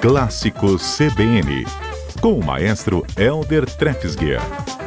Clássicos CBN, com o maestro Elder Trefsguier.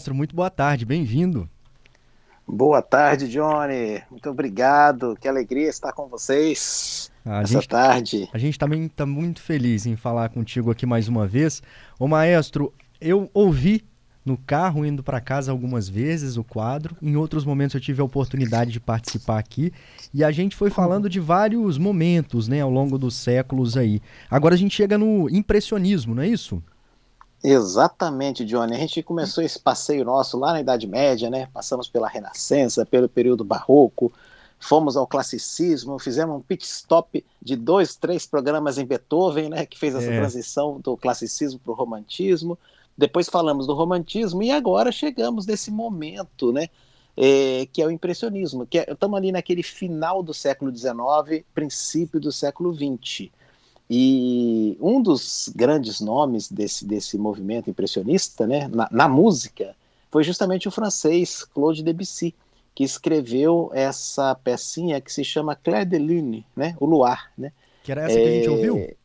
Maestro, muito boa tarde, bem-vindo. Boa tarde, Johnny. Muito obrigado. Que alegria estar com vocês a essa gente, tarde. A gente também está muito feliz em falar contigo aqui mais uma vez. Ô, maestro, eu ouvi no carro indo para casa algumas vezes o quadro. Em outros momentos eu tive a oportunidade de participar aqui e a gente foi falando de vários momentos, né, ao longo dos séculos aí. Agora a gente chega no impressionismo, não é isso? Exatamente, Johnny. A gente começou esse passeio nosso lá na Idade Média, né? Passamos pela Renascença, pelo período barroco, fomos ao classicismo, fizemos um pit stop de dois, três programas em Beethoven, né? Que fez essa é. transição do classicismo para o romantismo. Depois falamos do romantismo e agora chegamos nesse momento, né? É, que é o impressionismo. Que é, estamos ali naquele final do século XIX, princípio do século XX. E um dos grandes nomes desse, desse movimento impressionista, né, na, na, música, foi justamente o francês Claude Debussy, que escreveu essa pecinha que se chama Clair de Lune, né, o Luar, né? Que era essa é, que a gente é, ouviu?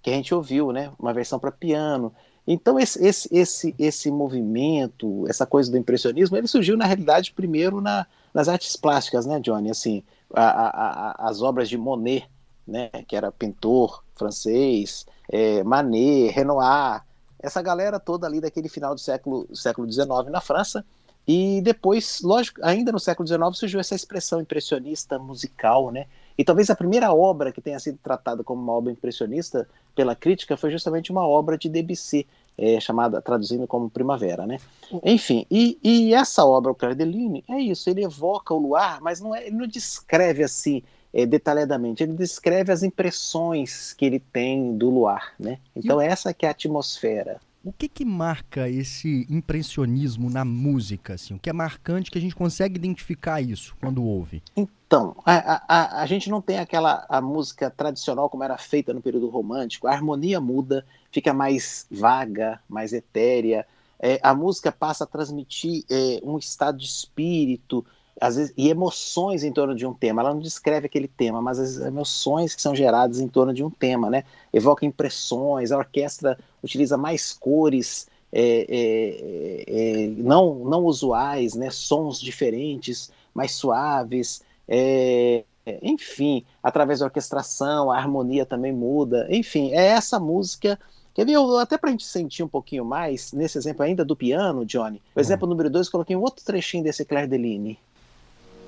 Que a gente ouviu, né? Uma versão para piano. Então esse, esse, esse, esse movimento, essa coisa do impressionismo, ele surgiu na realidade primeiro na, nas artes plásticas, né, Johnny? Assim, a, a, a, as obras de Monet, né, que era pintor francês, é, Manet, Renoir, essa galera toda ali daquele final do século século XIX na França. E depois, lógico, ainda no século XIX surgiu essa expressão impressionista musical, né? E talvez a primeira obra que tenha sido tratada como uma obra impressionista pela crítica foi justamente uma obra de Debussy, é, chamada, traduzindo como Primavera, né? Enfim, e, e essa obra, o Clair de Lune, é isso, ele evoca o luar, mas não é, ele não descreve assim é, detalhadamente. Ele descreve as impressões que ele tem do luar, né? Então o... essa que é a atmosfera. O que que marca esse impressionismo na música, assim? O que é marcante que a gente consegue identificar isso quando ouve? Então, a, a, a gente não tem aquela a música tradicional como era feita no período romântico. A harmonia muda, fica mais vaga, mais etérea. É, a música passa a transmitir é, um estado de espírito, às vezes, e emoções em torno de um tema. Ela não descreve aquele tema, mas as emoções que são geradas em torno de um tema, né? Evoca impressões, a orquestra utiliza mais cores é, é, é, não, não usuais, né? Sons diferentes, mais suaves. É, enfim, através da orquestração, a harmonia também muda. Enfim, é essa música Quer ver, até para a gente sentir um pouquinho mais, nesse exemplo ainda do piano, Johnny, o exemplo hum. número 2, coloquei um outro trechinho desse Claire Deline.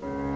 Thank you.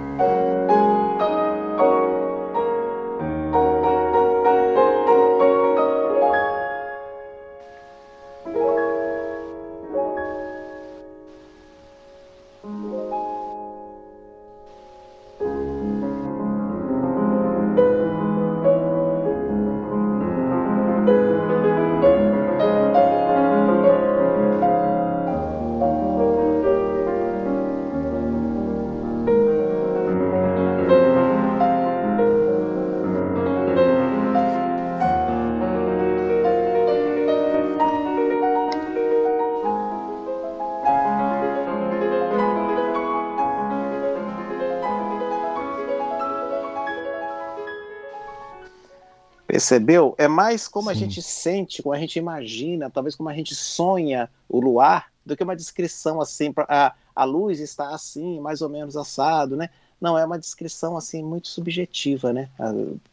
Percebeu? É mais como Sim. a gente sente, como a gente imagina, talvez como a gente sonha o luar, do que uma descrição assim, a, a luz está assim, mais ou menos assado, né? Não, é uma descrição assim muito subjetiva, né?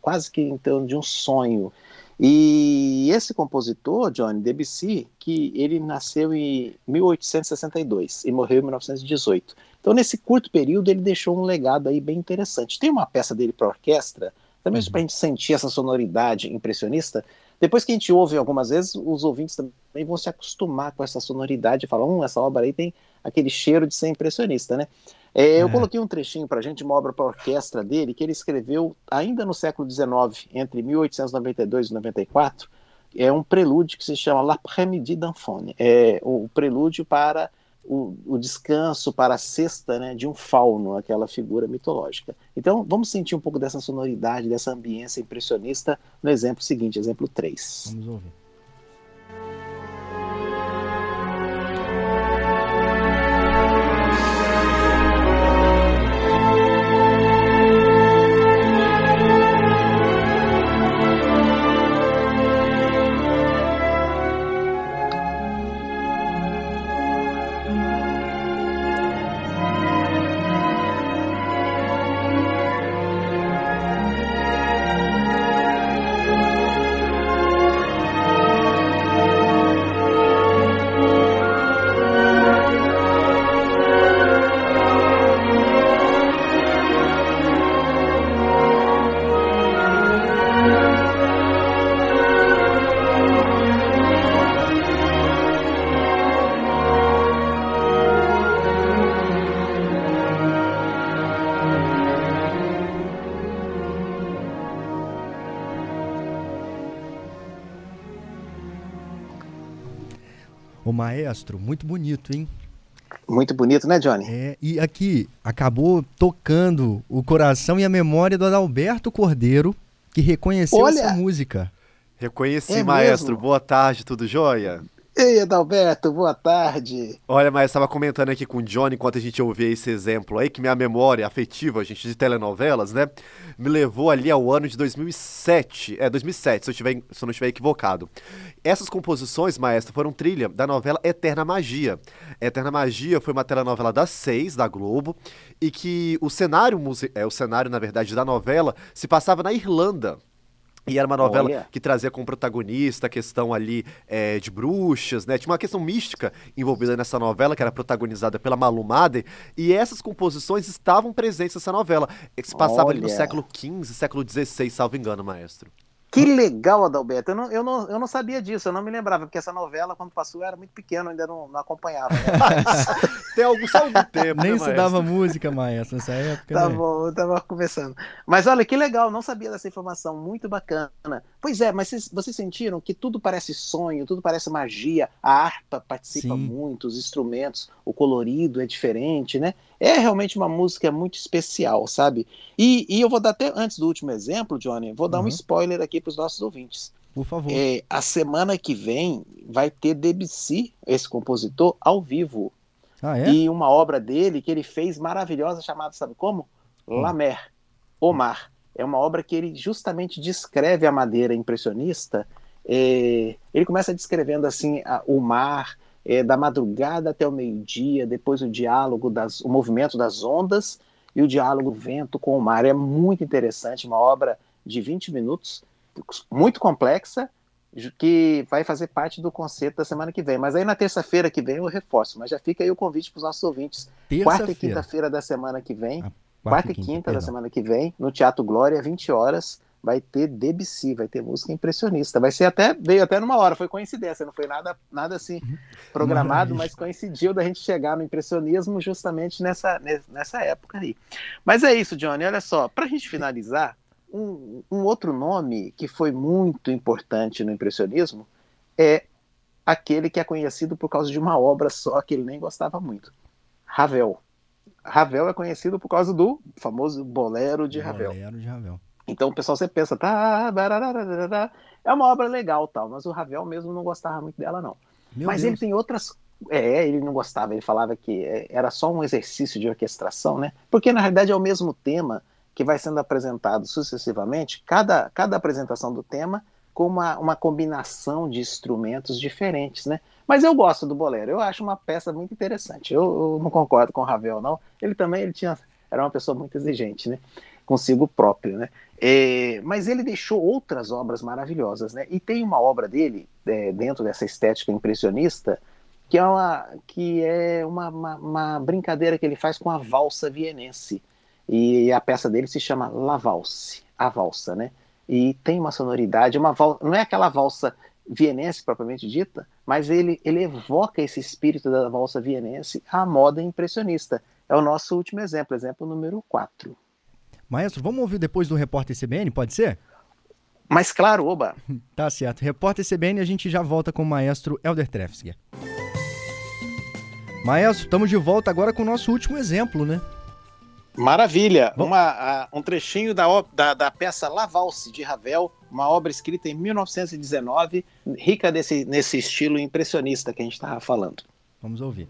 Quase que em torno de um sonho. E esse compositor, John Debussy, que ele nasceu em 1862 e morreu em 1918. Então, nesse curto período, ele deixou um legado aí bem interessante. Tem uma peça dele para orquestra, também uhum. para a gente sentir essa sonoridade impressionista, Depois que a gente ouve algumas vezes, os ouvintes também vão se acostumar com essa sonoridade e falar, hum, essa obra aí tem aquele cheiro de ser impressionista, né? É, eu é. coloquei um trechinho para a gente, uma obra para orquestra dele, que ele escreveu ainda no século XIX, entre 1892 e 94, é um prelúdio que se chama L'Après-midi d'Enfone, é o prelúdio para o, o, descanso, para a cesta né, de um fauno, aquela figura mitológica. Então, vamos sentir um pouco dessa sonoridade, dessa ambiência impressionista no exemplo seguinte, exemplo 3. Vamos ouvir. Maestro, muito bonito, hein? Muito bonito, né, Johnny? É, e aqui acabou tocando o coração e a memória do Adalberto Cordeiro, que reconheceu Olha, essa música. Reconheci, é maestro. Mesmo? Boa tarde, tudo jóia? Ei, Adalberto, boa tarde. Olha, mas estava comentando aqui com o Johnny enquanto a gente ouvia esse exemplo aí, que minha memória afetiva, gente, de telenovelas, né, me levou ali ao ano de 2007. É, 2007, se eu, tiver, se eu não estiver equivocado. Essas composições, maestro, foram trilha da novela Eterna Magia. Eterna Magia foi uma telenovela das seis, da Globo, e que o cenário, é, o cenário, na verdade, da novela se passava na Irlanda. E era uma novela Olha. que trazia como protagonista a questão ali é, de bruxas, né? Tinha uma questão mística envolvida nessa novela, que era protagonizada pela Malu Mader, e essas composições estavam presentes nessa novela, que se passava Olha. ali no século XV, século XVI, salvo engano, maestro. Que legal, Adalberto. Eu não, eu, não, eu não sabia disso, eu não me lembrava, porque essa novela, quando passou, eu era muito pequeno, ainda não, não acompanhava. Né? Tem algum, só algum tempo. Nem né, estudava música, maestro, nessa época. Tá né? bom, eu tava conversando. Mas olha, que legal, não sabia dessa informação, muito bacana. Pois é, mas vocês, vocês sentiram que tudo parece sonho, tudo parece magia, a harpa participa Sim. muito, os instrumentos, o colorido é diferente, né? É realmente uma música muito especial, sabe? E, e eu vou dar até, antes do último exemplo, Johnny, vou dar uhum. um spoiler aqui para os nossos ouvintes. Por favor. É, a semana que vem vai ter Debussy, esse compositor, ao vivo. Ah, é? E uma obra dele que ele fez maravilhosa, chamada, sabe como? Hum. La Mer, O Mar. É uma obra que ele justamente descreve a madeira impressionista. É, ele começa descrevendo assim a, o mar, é, da madrugada até o meio-dia, depois o diálogo, das, o movimento das ondas e o diálogo vento com o mar. É muito interessante, uma obra de 20 minutos muito complexa, que vai fazer parte do conceito da semana que vem. Mas aí na terça-feira que vem eu reforço, mas já fica aí o convite para os nossos ouvintes. Quarta e quinta-feira da semana que vem, ah, quarta, quarta, e quinta, quinta da semana que vem, no Teatro Glória, 20 horas, vai ter Debussy, vai ter música impressionista. Vai ser até, veio até numa hora, foi coincidência, não foi nada, nada assim uhum. programado, mas coincidiu da gente chegar no impressionismo justamente nessa, nessa época aí. Mas é isso, Johnny, olha só, para a gente finalizar, um, um outro nome que foi muito importante no impressionismo é aquele que é conhecido por causa de uma obra só que ele nem gostava muito, Ravel. Ravel é conhecido por causa do famoso Bolero de Ravel. Bolero de Ravel. Então o pessoal sempre pensa, tá, é uma obra legal, tal, mas o Ravel mesmo não gostava muito dela, não. Meu mas Deus. ele tem outras. É, ele não gostava, ele falava que é, era só um exercício de orquestração, né? Porque na realidade é o mesmo tema que vai sendo apresentado sucessivamente, cada, cada apresentação do tema com uma, uma combinação de instrumentos diferentes, né? Mas eu gosto do bolero, eu acho uma peça muito interessante. Eu, eu não concordo com o Ravel, não. Ele também ele tinha, era uma pessoa muito exigente, né? Consigo próprio, né? É, mas ele deixou outras obras maravilhosas, né? E tem uma obra dele, é, dentro dessa estética impressionista, que é, uma, que é uma, uma, uma brincadeira que ele faz com a valsa vienense. E a peça dele se chama La Valse, a valsa, né? e tem uma sonoridade, uma valsa, não é aquela valsa vienense propriamente dita, mas ele, ele evoca esse espírito da valsa vienense à moda impressionista. É o nosso último exemplo, exemplo número 4. Maestro, vamos ouvir depois do repórter CBN, pode ser? Mas claro, oba. Tá certo. Repórter CBN, a gente já volta com o maestro Elder Trefsger. Maestro, estamos de volta agora com o nosso último exemplo, né? Maravilha! Uma, um trechinho da, da, da, peça La Valse, de Ravel, uma obra escrita em 1919, rica desse, nesse estilo impressionista que a gente estava falando. Vamos ouvir.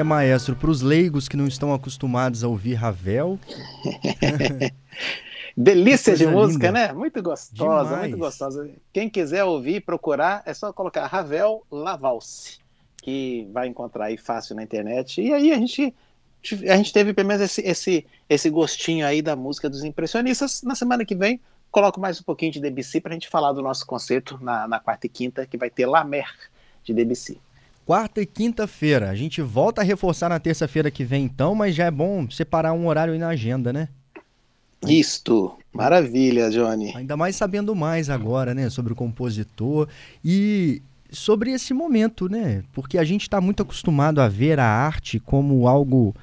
É, maestro, para os leigos que não estão acostumados a ouvir Ravel. Delícia de música, linda. né? Muito gostosa, Demais. muito gostosa. Quem quiser ouvir, procurar, é só colocar Ravel Lavalse, que vai encontrar aí fácil na internet. E aí a gente, a gente teve pelo menos esse, esse, esse gostinho aí da música dos impressionistas. Na semana que vem, coloco mais um pouquinho de Debussy para a gente falar do nosso concerto na, na quarta e quinta, que vai ter La Mer de Debussy quarta e quinta-feira. A gente volta a reforçar na terça-feira que vem, então, mas já é bom separar um horário aí na agenda, né? Isto, maravilha, Johnny. Ainda mais sabendo mais agora, né, sobre o compositor e sobre esse momento, né? Porque a gente está muito acostumado a ver a arte como algo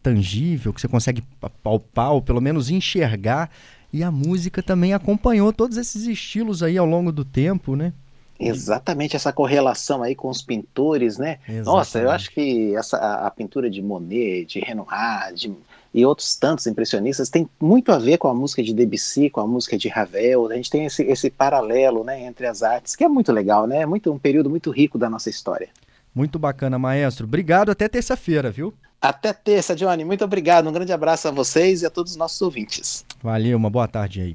tangível, que você consegue palpar ou pelo menos enxergar, e a música também acompanhou todos esses estilos aí ao longo do tempo, né? Exatamente essa correlação aí com os pintores, né? Exatamente. Nossa, eu acho que essa, a, a, pintura de Monet, de Renoir de, e outros tantos impressionistas tem muito a ver com a música de Debussy, com a música de Ravel. A gente tem esse, esse paralelo né, entre as artes, que é muito legal, né? É muito, um período muito rico da nossa história. Muito bacana, maestro. Obrigado, até terça-feira, viu? Até terça, Johnny. Muito obrigado. Um grande abraço a vocês e a todos os nossos ouvintes. Valeu, uma boa tarde aí.